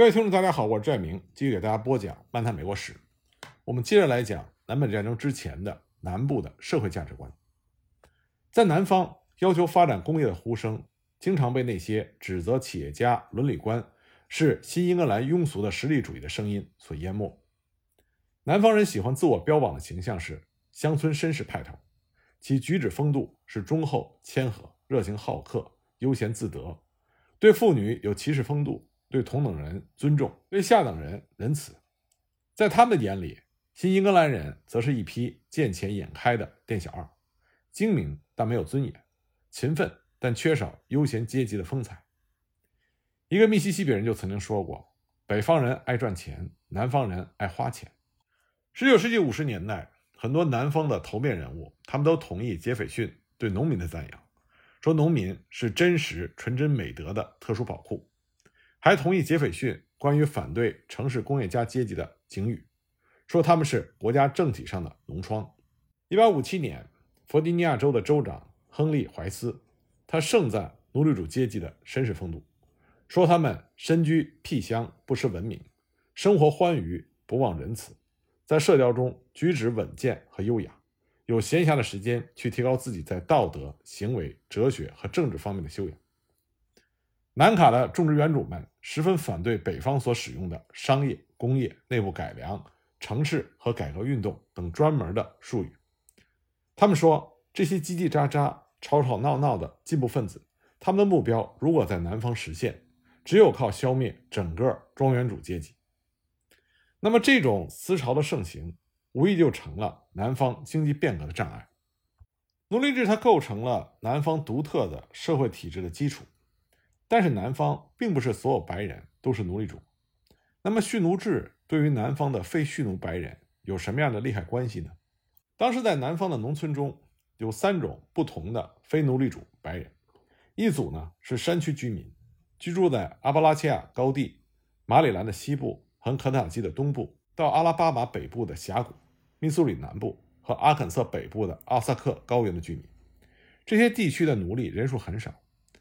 各位听众，大家好，我是拽明，继续给大家播讲《漫谈美国史》。我们接着来讲南北战争之前的南部的社会价值观。在南方，要求发展工业的呼声，经常被那些指责企业家、伦理观是新英格兰庸俗的实力主义的声音所淹没。南方人喜欢自我标榜的形象是乡村绅士派头，其举止风度是忠厚谦和、热情好客、悠闲自得，对妇女有骑士风度。对同等人尊重，对下等人仁慈，在他们的眼里，新英格兰人则是一批见钱眼开的店小二，精明但没有尊严，勤奋但缺少悠闲阶级的风采。一个密西西比人就曾经说过：“北方人爱赚钱，南方人爱花钱。”十九世纪五十年代，很多南方的头面人物，他们都同意杰斐逊对农民的赞扬，说农民是真实、纯真美德的特殊宝库。还同意杰斐逊关于反对城市工业家阶级的警语，说他们是国家政体上的脓疮。一八五七年，弗吉尼亚州的州长亨利·怀斯，他盛赞奴隶主阶级的绅士风度，说他们身居僻乡，不失文明，生活欢愉，不忘仁慈，在社交中举止稳健和优雅，有闲暇的时间去提高自己在道德、行为、哲学和政治方面的修养。南卡的种植园主们十分反对北方所使用的商业、工业、内部改良、城市和改革运动等专门的术语。他们说，这些叽叽喳喳、吵吵闹闹的进步分子，他们的目标如果在南方实现，只有靠消灭整个庄园主阶级。那么，这种思潮的盛行，无疑就成了南方经济变革的障碍。奴隶制它构成了南方独特的社会体制的基础。但是南方并不是所有白人都是奴隶主，那么蓄奴制对于南方的非蓄奴白人有什么样的利害关系呢？当时在南方的农村中有三种不同的非奴隶主白人，一组呢是山区居民，居住在阿巴拉契亚高地、马里兰的西部和肯塔基的东部到阿拉巴马北部的峡谷、密苏里南部和阿肯色北部的奥萨克高原的居民，这些地区的奴隶人数很少。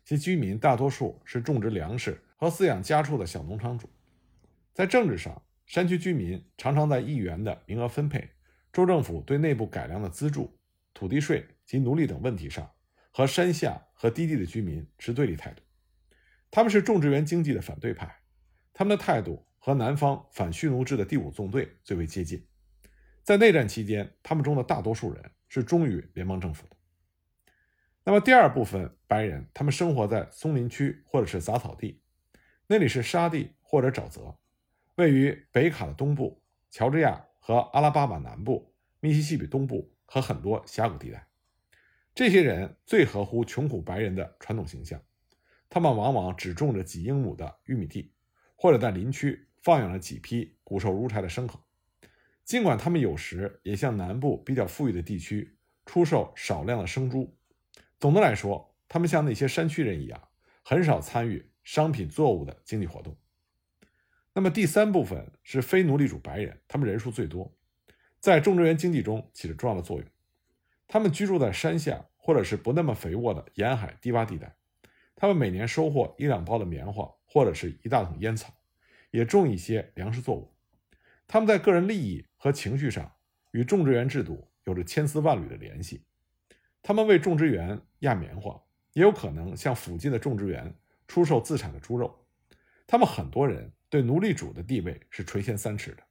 其居民大多数是种植粮食和饲养家畜的小农场主。在政治上，山区居民常常在议员的名额分配、州政府对内部改良的资助、土地税及奴隶等问题上，和山下和低地的居民持对立态度。他们是种植园经济的反对派，他们的态度和南方反蓄奴制的第五纵队最为接近。在内战期间，他们中的大多数人是忠于联邦政府的。那么第二部分白人，他们生活在松林区或者是杂草地，那里是沙地或者沼泽，位于北卡的东部、乔治亚和阿拉巴马南部、密西西比东部和很多峡谷地带。这些人最合乎穷苦白人的传统形象，他们往往只种着几英亩的玉米地，或者在林区放养了几批骨瘦如柴的牲口。尽管他们有时也向南部比较富裕的地区出售少量的生猪。总的来说，他们像那些山区人一样，很少参与商品作物的经济活动。那么第三部分是非奴隶主白人，他们人数最多，在种植园经济中起着重要的作用。他们居住在山下或者是不那么肥沃的沿海低洼地带，他们每年收获一两包的棉花或者是一大桶烟草，也种一些粮食作物。他们在个人利益和情绪上与种植园制度有着千丝万缕的联系。他们为种植园压棉花，也有可能向附近的种植园出售自产的猪肉。他们很多人对奴隶主的地位是垂涎三尺的，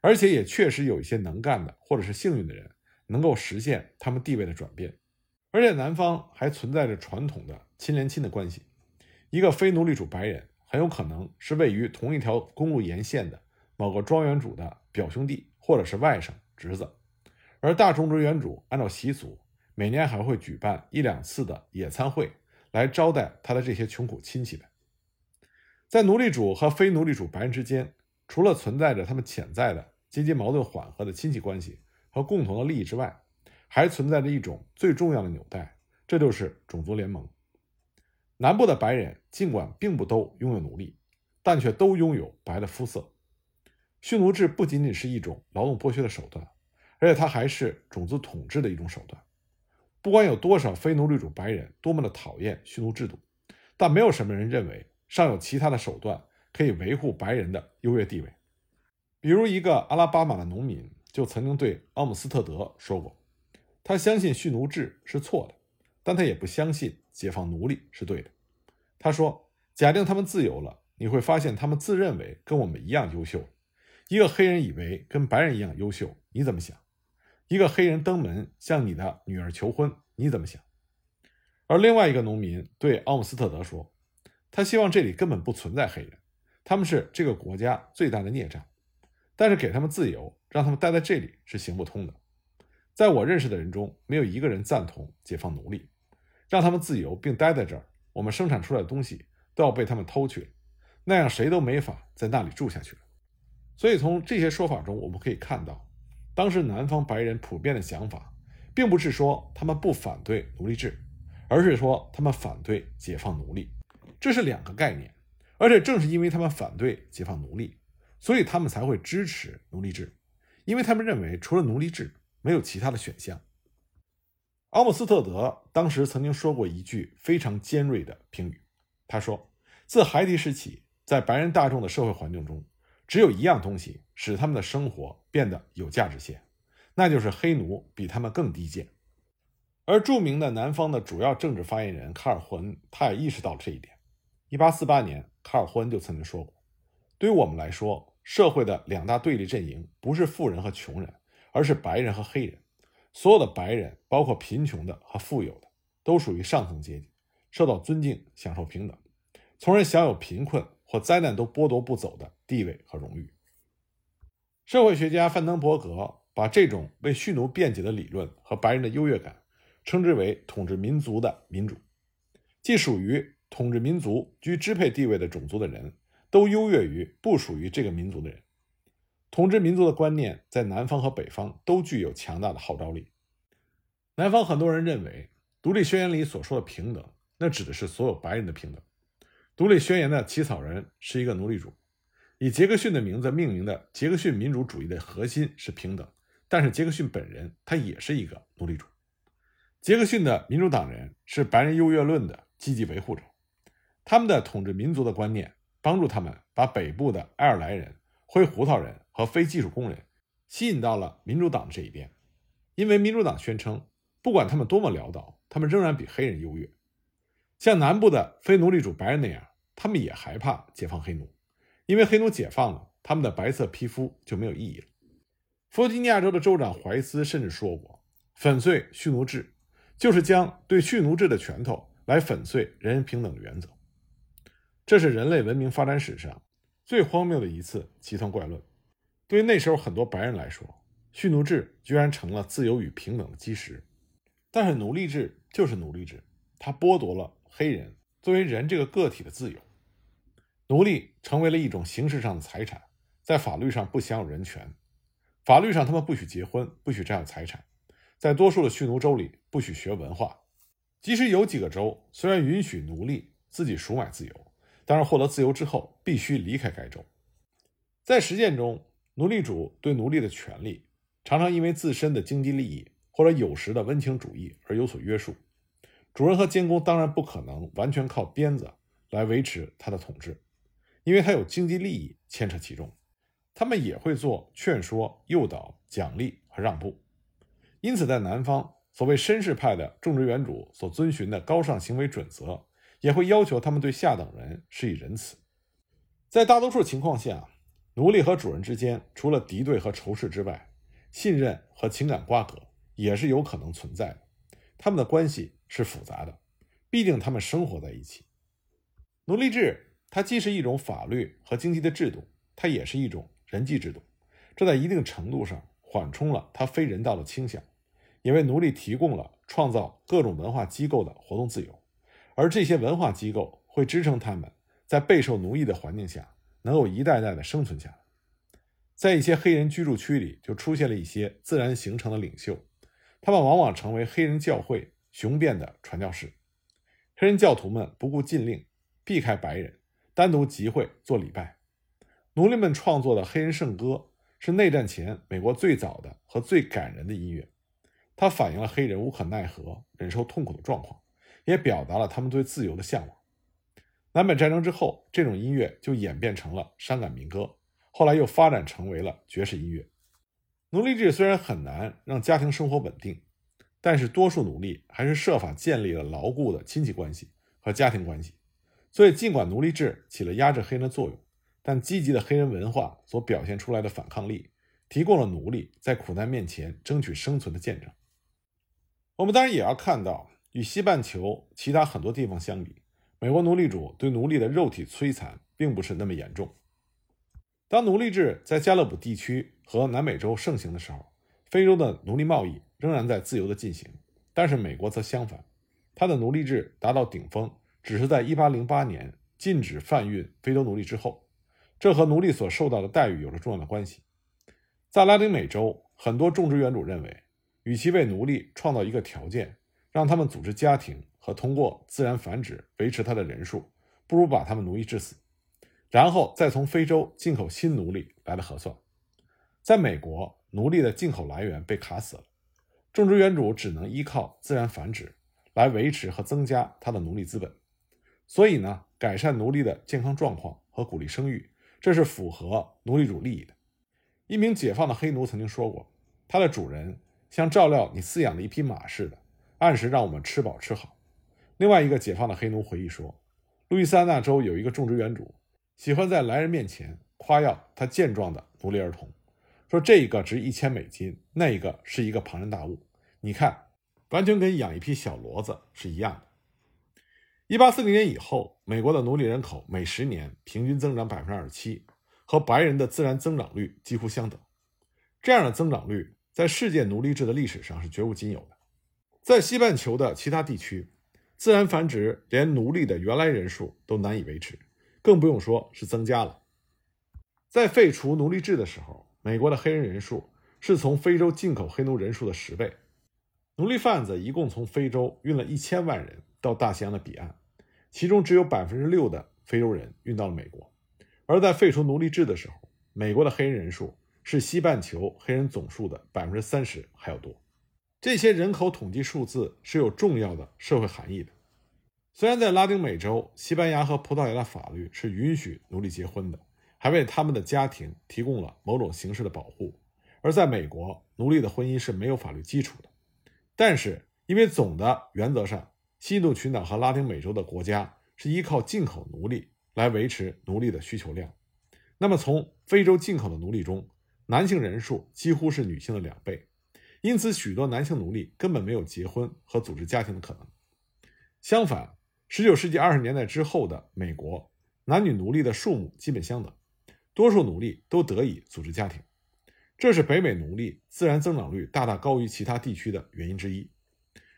而且也确实有一些能干的或者是幸运的人能够实现他们地位的转变。而且南方还存在着传统的亲连亲的关系，一个非奴隶主白人很有可能是位于同一条公路沿线的某个庄园主的表兄弟或者是外甥侄子，而大种植园主按照习俗。每年还会举办一两次的野餐会，来招待他的这些穷苦亲戚们。在奴隶主和非奴隶主白人之间，除了存在着他们潜在的阶级矛盾缓和的亲戚关系和共同的利益之外，还存在着一种最重要的纽带，这就是种族联盟。南部的白人尽管并不都拥有奴隶，但却都拥有白的肤色。蓄奴制不仅仅是一种劳动剥削的手段，而且它还是种族统治的一种手段。不管有多少非奴隶主白人多么的讨厌蓄奴制度，但没有什么人认为尚有其他的手段可以维护白人的优越地位。比如，一个阿拉巴马的农民就曾经对奥姆斯特德说过：“他相信蓄奴制是错的，但他也不相信解放奴隶是对的。”他说：“假定他们自由了，你会发现他们自认为跟我们一样优秀。一个黑人以为跟白人一样优秀，你怎么想？一个黑人登门向你的女儿求婚，你怎么想？”而另外一个农民对奥姆斯特德说：“他希望这里根本不存在黑人，他们是这个国家最大的孽障。”但是给他们自由，让他们待在这里是行不通的。在我认识的人中，没有一个人赞同解放奴隶，让他们自由并待在这儿。我们生产出来的东西都要被他们偷去，那样谁都没法在那里住下去了。所以从这些说法中，我们可以看到，当时南方白人普遍的想法，并不是说他们不反对奴隶制，而是说他们反对解放奴隶，这是两个概念。而且正是因为他们反对解放奴隶。所以他们才会支持奴隶制，因为他们认为除了奴隶制没有其他的选项。奥姆斯特德当时曾经说过一句非常尖锐的评语，他说：“自孩提时起，在白人大众的社会环境中，只有一样东西使他们的生活变得有价值些，那就是黑奴比他们更低贱。”而著名的南方的主要政治发言人卡尔霍恩，他也意识到了这一点。1848年，卡尔霍恩就曾经说过：“对于我们来说。”社会的两大对立阵营不是富人和穷人，而是白人和黑人。所有的白人，包括贫穷的和富有的，都属于上层阶级，受到尊敬，享受平等，从而享有贫困或灾难都剥夺不走的地位和荣誉。社会学家范登伯格把这种为蓄奴辩解的理论和白人的优越感，称之为统治民族的民主，即属于统治民族居支配地位的种族的人。都优越于不属于这个民族的人。统治民族的观念在南方和北方都具有强大的号召力。南方很多人认为，独立宣言里所说的平等，那指的是所有白人的平等。独立宣言的起草人是一个奴隶主，以杰克逊的名字命名的杰克逊民主主义的核心是平等，但是杰克逊本人他也是一个奴隶主。杰克逊的民主党人是白人优越论的积极维护者，他们的统治民族的观念。帮助他们把北部的爱尔兰人、灰胡桃人和非技术工人吸引到了民主党这一边，因为民主党宣称，不管他们多么潦倒，他们仍然比黑人优越。像南部的非奴隶主白人那样，他们也害怕解放黑奴，因为黑奴解放了，他们的白色皮肤就没有意义了。弗吉尼亚州的州长怀斯甚至说过：“粉碎蓄奴制，就是将对蓄奴制的拳头来粉碎人人平等的原则。”这是人类文明发展史上最荒谬的一次奇谈怪论。对于那时候很多白人来说，蓄奴制居然成了自由与平等的基石。但是奴隶制就是奴隶制，它剥夺了黑人作为人这个个体的自由。奴隶成为了一种形式上的财产，在法律上不享有人权。法律上他们不许结婚，不许占有财产。在多数的蓄奴州里，不许学文化。即使有几个州虽然允许奴隶自己赎买自由。但是，获得自由之后，必须离开该州。在实践中，奴隶主对奴隶的权利常常因为自身的经济利益或者有时的温情主义而有所约束。主人和监工当然不可能完全靠鞭子来维持他的统治，因为他有经济利益牵扯其中。他们也会做劝说、诱导、奖励和让步。因此，在南方，所谓绅士派的种植园主所遵循的高尚行为准则。也会要求他们对下等人施以仁慈。在大多数情况下，奴隶和主人之间除了敌对和仇视之外，信任和情感瓜葛也是有可能存在的。他们的关系是复杂的，毕竟他们生活在一起。奴隶制它既是一种法律和经济的制度，它也是一种人际制度。这在一定程度上缓冲了它非人道的倾向，也为奴隶提供了创造各种文化机构的活动自由。而这些文化机构会支撑他们在备受奴役的环境下，能够一代代的生存下来。在一些黑人居住区里，就出现了一些自然形成的领袖，他们往往成为黑人教会雄辩的传教士。黑人教徒们不顾禁令，避开白人，单独集会做礼拜。奴隶们创作的黑人圣歌是内战前美国最早的和最感人的音乐，它反映了黑人无可奈何、忍受痛苦的状况。也表达了他们对自由的向往。南北战争之后，这种音乐就演变成了伤感民歌，后来又发展成为了爵士音乐。奴隶制虽然很难让家庭生活稳定，但是多数奴隶还是设法建立了牢固的亲戚关系和家庭关系。所以，尽管奴隶制起了压制黑人的作用，但积极的黑人文化所表现出来的反抗力，提供了奴隶在苦难面前争取生存的见证。我们当然也要看到，与西半球其他很多地方相比，美国奴隶主对奴隶的肉体摧残并不是那么严重。当奴隶制在加勒比地区和南美洲盛行的时候，非洲的奴隶贸易仍然在自由的进行。但是美国则相反，它的奴隶制达到顶峰只是在1808年禁止贩运非洲奴隶之后。这和奴隶所受到的待遇有着重要的关系。在拉丁美洲，很多种植园主认为，与其为奴隶创造一个条件，让他们组织家庭和通过自然繁殖维持他的人数，不如把他们奴役致死。然后再从非洲进口新奴隶来的合算。在美国，奴隶的进口来源被卡死了，种植园主只能依靠自然繁殖来维持和增加他的奴隶资本。所以呢，改善奴隶的健康状况和鼓励生育，这是符合奴隶主利益的。一名解放的黑奴曾经说过，他的主人像照料你饲养的一匹马似的，按时让我们吃饱吃好。另外一个解放的黑奴回忆说，路易斯安那州有一个种植园主。喜欢在来人面前夸耀他健壮的奴隶儿童，说这一个值一千美金，那一个是一个庞然大物。你看，完全跟养一匹小骡子是一样的。一八四零年以后，美国的奴隶人口每十年平均增长百分之二十七，和白人的自然增长率几乎相等。这样的增长率在世界奴隶制的历史上是绝无仅有的。在西半球的其他地区，自然繁殖连奴隶的原来人数都难以维持。更不用说是增加了。在废除奴隶制的时候，美国的黑人人数是从非洲进口黑奴人数的十倍。奴隶贩子一共从非洲运了一千万人到大西洋的彼岸，其中只有百分之六的非洲人运到了美国。而在废除奴隶制的时候，美国的黑人人数是西半球黑人总数的百分之三十还要多。这些人口统计数字是有重要的社会含义的。虽然在拉丁美洲，西班牙和葡萄牙的法律是允许奴隶结婚的，还为他们的家庭提供了某种形式的保护；而在美国，奴隶的婚姻是没有法律基础的。但是，因为总的原则上，西印度群岛和拉丁美洲的国家是依靠进口奴隶来维持奴隶的需求量，那么从非洲进口的奴隶中，男性人数几乎是女性的两倍，因此许多男性奴隶根本没有结婚和组织家庭的可能。相反，十九世纪二十年代之后的美国，男女奴隶的数目基本相等，多数奴隶都得以组织家庭，这是北美奴隶自然增长率大大高于其他地区的原因之一。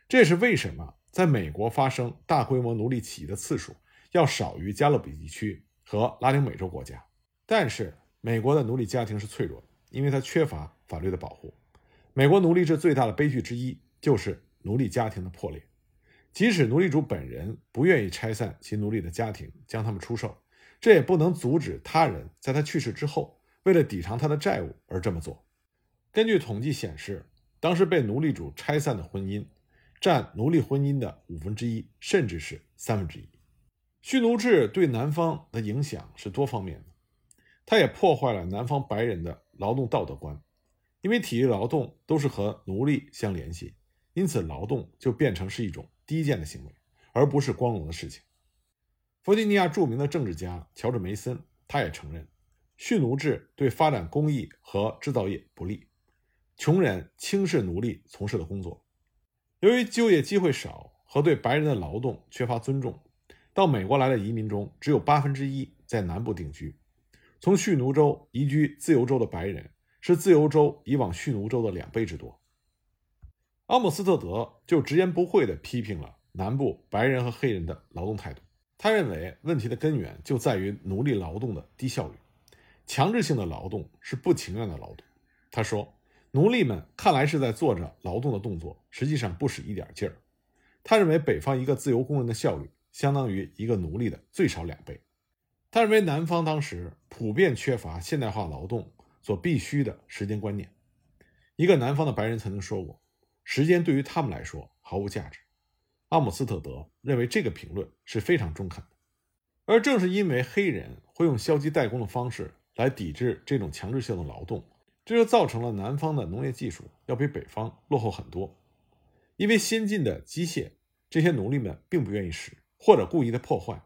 这也是为什么在美国发生大规模奴隶起义的次数要少于加勒比地区和拉丁美洲国家。但是，美国的奴隶家庭是脆弱的，因为它缺乏法律的保护。美国奴隶制最大的悲剧之一就是奴隶家庭的破裂。即使奴隶主本人不愿意拆散其奴隶的家庭，将他们出售，这也不能阻止他人在他去世之后，为了抵偿他的债务而这么做。根据统计显示，当时被奴隶主拆散的婚姻，占奴隶婚姻的五分之一，甚至是三分之一。蓄奴制对南方的影响是多方面的，它也破坏了南方白人的劳动道德观，因为体力劳动都是和奴隶相联系，因此劳动就变成是一种。低贱的行为，而不是光荣的事情。弗吉尼亚著名的政治家乔治·梅森，他也承认，蓄奴制对发展工艺和制造业不利，穷人轻视奴隶从事的工作。由于就业机会少和对白人的劳动缺乏尊重，到美国来的移民中，只有八分之一在南部定居。从蓄奴州移居自由州的白人，是自由州以往蓄奴州的两倍之多。阿姆斯特德就直言不讳地批评了南部白人和黑人的劳动态度。他认为问题的根源就在于奴隶劳动的低效率，强制性的劳动是不情愿的劳动。他说，奴隶们看来是在做着劳动的动作，实际上不使一点劲儿。他认为北方一个自由工人的效率相当于一个奴隶的最少两倍。他认为南方当时普遍缺乏现代化劳动所必须的时间观念。一个南方的白人曾经说过。时间对于他们来说毫无价值。阿姆斯特德认为这个评论是非常中肯的。而正是因为黑人会用消极怠工的方式来抵制这种强制性的劳动，这就造成了南方的农业技术要比北方落后很多。因为先进的机械，这些奴隶们并不愿意使，或者故意的破坏，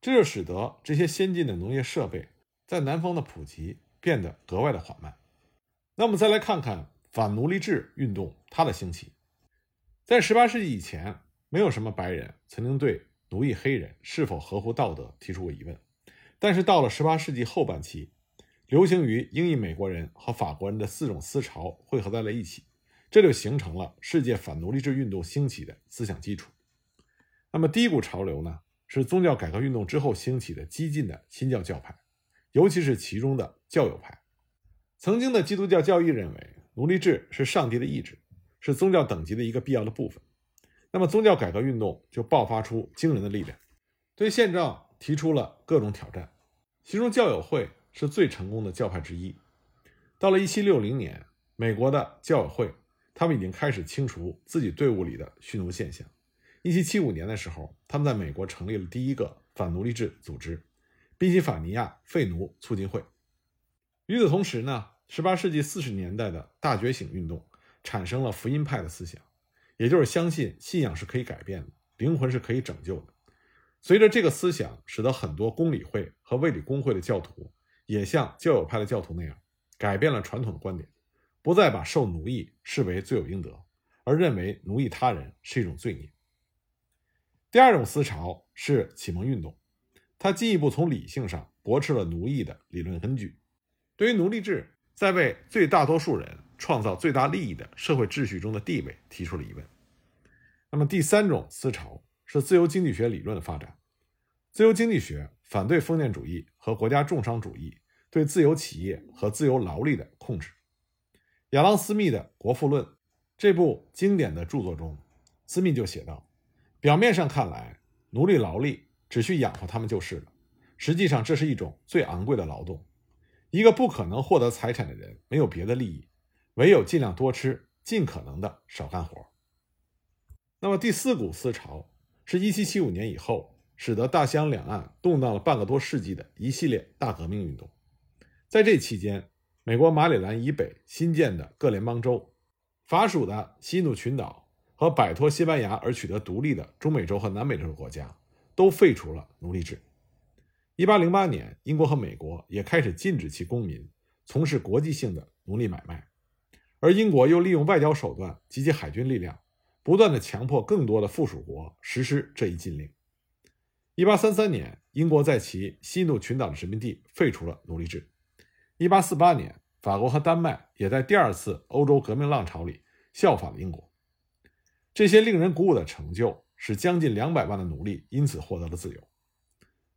这就使得这些先进的农业设备在南方的普及变得格外的缓慢。那我们再来看看反奴隶制运动它的兴起。在十八世纪以前，没有什么白人曾经对奴役黑人是否合乎道德提出过疑问。但是到了十八世纪后半期，流行于英裔美国人和法国人的四种思潮汇合在了一起，这就形成了世界反奴隶制运动兴起的思想基础。那么第一股潮流呢，是宗教改革运动之后兴起的激进的新教教派，尤其是其中的教友派。曾经的基督教教义认为，奴隶制是上帝的意志，是宗教等级的一个必要的部分。那么，宗教改革运动就爆发出惊人的力量，对现状提出了各种挑战。其中，教友会是最成功的教派之一。到了1760年，美国的教委会，他们已经开始清除自己队伍里的蓄奴现象。1775年的时候，他们在美国成立了第一个反奴隶制组织——宾夕法尼亚废奴促进会。与此同时呢？十八世纪四十年代的大觉醒运动产生了福音派的思想，也就是相信信仰是可以改变的，灵魂是可以拯救的。随着这个思想，使得很多公理会和卫理公会的教徒也像教友派的教徒那样，改变了传统的观点，不再把受奴役视为罪有应得，而认为奴役他人是一种罪孽。第二种思潮是启蒙运动，它进一步从理性上驳斥了奴役的理论根据，对于奴隶制。在为最大多数人创造最大利益的社会秩序中的地位提出了疑问。那么，第三种思潮是自由经济学理论的发展。自由经济学反对封建主义和国家重商主义对自由企业和自由劳力的控制。亚当·斯密的《国富论》这部经典的著作中，斯密就写道：“表面上看来，奴隶劳力只需养活他们就是了，实际上这是一种最昂贵的劳动。”一个不可能获得财产的人，没有别的利益，唯有尽量多吃，尽可能的少干活。那么第四股思潮是1775年以后，使得大西洋两岸动荡了半个多世纪的一系列大革命运动。在这期间，美国马里兰以北新建的各联邦州、法属的西印度群岛和摆脱西班牙而取得独立的中美洲和南美洲的国家，都废除了奴隶制。一八零八年，英国和美国也开始禁止其公民从事国际性的奴隶买卖，而英国又利用外交手段及其海军力量，不断的强迫更多的附属国实施这一禁令。一八三三年，英国在其西印度群岛的殖民地废除了奴隶制。一八四八年，法国和丹麦也在第二次欧洲革命浪潮里效仿了英国。这些令人鼓舞的成就，使将近两百万的奴隶因此获得了自由。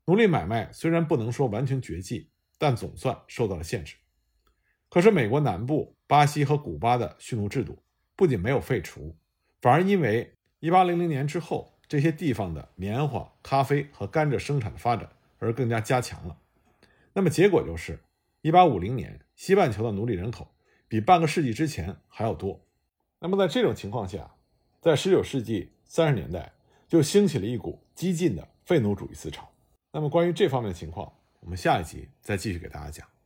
奴隶买卖虽然不能说完全绝迹，但总算受到了限制。可是，美国南部、巴西和古巴的蓄奴制度不仅没有废除，反而因为1800年之后这些地方的棉花、咖啡和甘蔗生产的发展而更加加强了。那么，结果就是1850年西半球的奴隶人口比半个世纪之前还要多。那么，在这种情况下，在19世纪30年代就兴起了一股激进的废奴主义思潮。那么，关于这方面的情况，我们下一集再继续给大家讲。